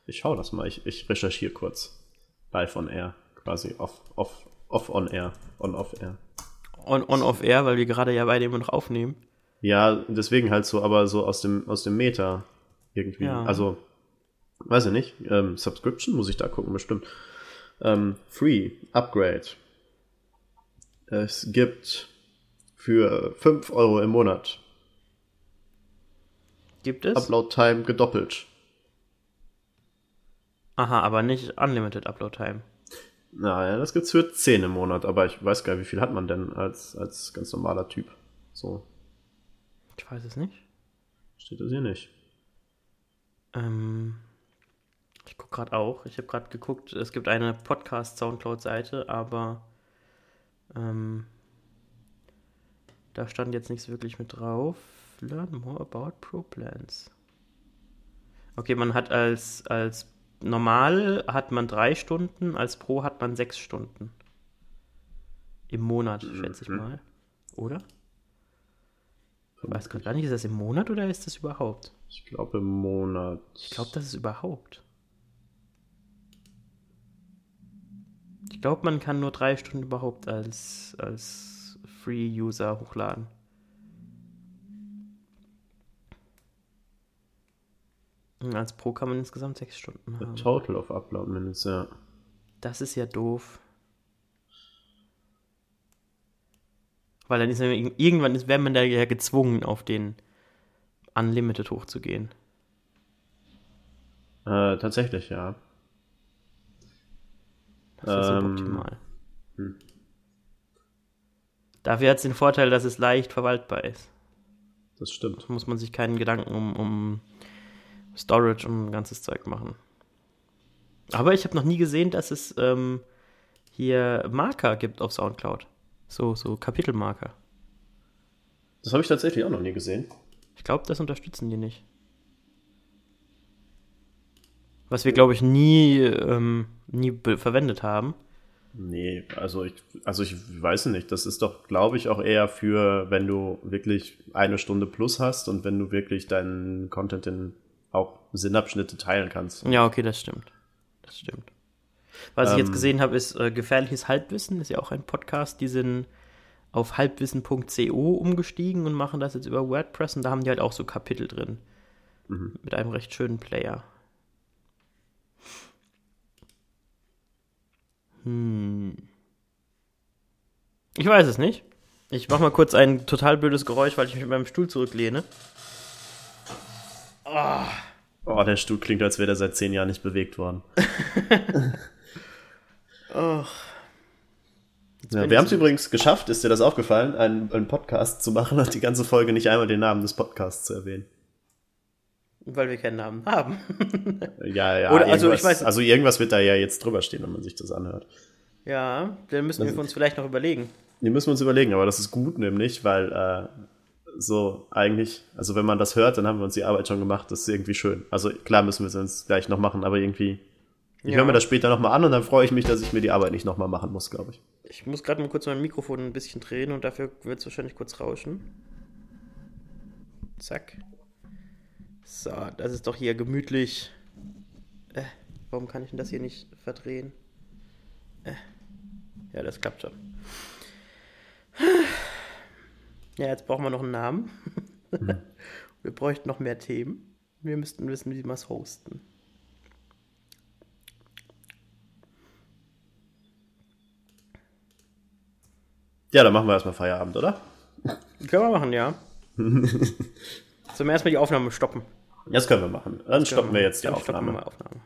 Ich schau das mal. Ich, ich recherchiere kurz. Live on air. Quasi off, off, off on air. On off air. On, on off air, weil wir gerade ja beide immer noch aufnehmen. Ja, deswegen halt so, aber so aus dem, aus dem Meta irgendwie. Ja. Also, weiß ich nicht. Ähm, Subscription muss ich da gucken, bestimmt. Ähm, free, Upgrade. Es gibt für 5 Euro im Monat Gibt es? Upload-Time gedoppelt. Aha, aber nicht Unlimited Upload Time. Naja, das gibt's für 10 im Monat, aber ich weiß gar nicht, wie viel hat man denn als, als ganz normaler Typ? So, Ich weiß es nicht. steht das hier nicht. Ähm, ich gucke gerade auch. Ich habe gerade geguckt, es gibt eine Podcast-Soundcloud-Seite, aber ähm, da stand jetzt nichts wirklich mit drauf. Learn more about Pro Plans. Okay, man hat als, als normal hat man drei Stunden, als Pro hat man sechs Stunden. Im Monat, schätze ich mal. Oder? Ich weiß gerade gar nicht, ist das im Monat oder ist das überhaupt? Ich glaube im Monat. Ich glaube, das ist überhaupt. Ich glaube, man kann nur drei Stunden überhaupt als, als Free-User hochladen. Und als Pro kann man insgesamt sechs Stunden The haben. Total of Upload Minutes, ja. Das ist ja doof. Weil dann ist irg- irgendwann ist, wäre man da ja gezwungen, auf den Unlimited hochzugehen. Äh, tatsächlich, ja. Das ist Ähm, suboptimal. hm. Dafür hat es den Vorteil, dass es leicht verwaltbar ist. Das stimmt. Da muss man sich keinen Gedanken um, um Storage und ganzes Zeug machen. Aber ich habe noch nie gesehen, dass es ähm, hier Marker gibt auf Soundcloud. So, so Kapitelmarker. Das habe ich tatsächlich auch noch nie gesehen. Ich glaube, das unterstützen die nicht. Was wir, glaube ich, nie, ähm, nie verwendet haben. Nee, also ich, also ich weiß nicht. Das ist doch, glaube ich, auch eher für, wenn du wirklich eine Stunde plus hast und wenn du wirklich deinen Content in auch Sinnabschnitte teilen kannst. Ja, okay, das stimmt. Das stimmt. Was ich jetzt Ähm. gesehen habe, ist äh, Gefährliches Halbwissen. Ist ja auch ein Podcast. Die sind auf halbwissen.co umgestiegen und machen das jetzt über WordPress und da haben die halt auch so Kapitel drin. Mit einem recht schönen Player. Hm. Ich weiß es nicht. Ich mach mal kurz ein total blödes Geräusch, weil ich mich mit meinem Stuhl zurücklehne. Oh, der Stuhl klingt, als wäre der seit zehn Jahren nicht bewegt worden. [laughs] Ja, bin wir haben es übrigens geschafft, ist dir das aufgefallen, einen, einen Podcast zu machen und die ganze Folge nicht einmal den Namen des Podcasts zu erwähnen. Weil wir keinen Namen haben. Ja, ja. Oder- also ich irgendwas- weiß- Also irgendwas wird da ja jetzt drüber stehen, wenn man sich das anhört. Ja, dann müssen wir uns vielleicht noch überlegen. Die müssen wir uns überlegen, aber das ist gut nämlich, weil äh, so eigentlich, also wenn man das hört, dann haben wir uns die Arbeit schon gemacht, das ist irgendwie schön. Also klar müssen wir es uns gleich noch machen, aber irgendwie, ich Ja. höre mir das später nochmal an und dann freue ich mich, dass ich mir die Arbeit nicht nochmal machen muss, glaube ich. Ich muss gerade mal kurz mein Mikrofon ein bisschen drehen und dafür wird es wahrscheinlich kurz rauschen. Zack. So, das ist doch hier gemütlich. Äh, warum kann ich denn das hier nicht verdrehen? Äh. Ja, das klappt schon. Ja, jetzt brauchen wir noch einen Namen. [laughs] wir bräuchten noch mehr Themen. Wir müssten wissen, wie wir es hosten. Ja, dann machen wir erstmal Feierabend, oder? [laughs] Können wir machen, ja. [laughs] Sollen wir erstmal die Aufnahme stoppen? Das können wir machen. Dann stoppen wir jetzt die Dann stoppen wir Aufnahme. mal Aufnahme.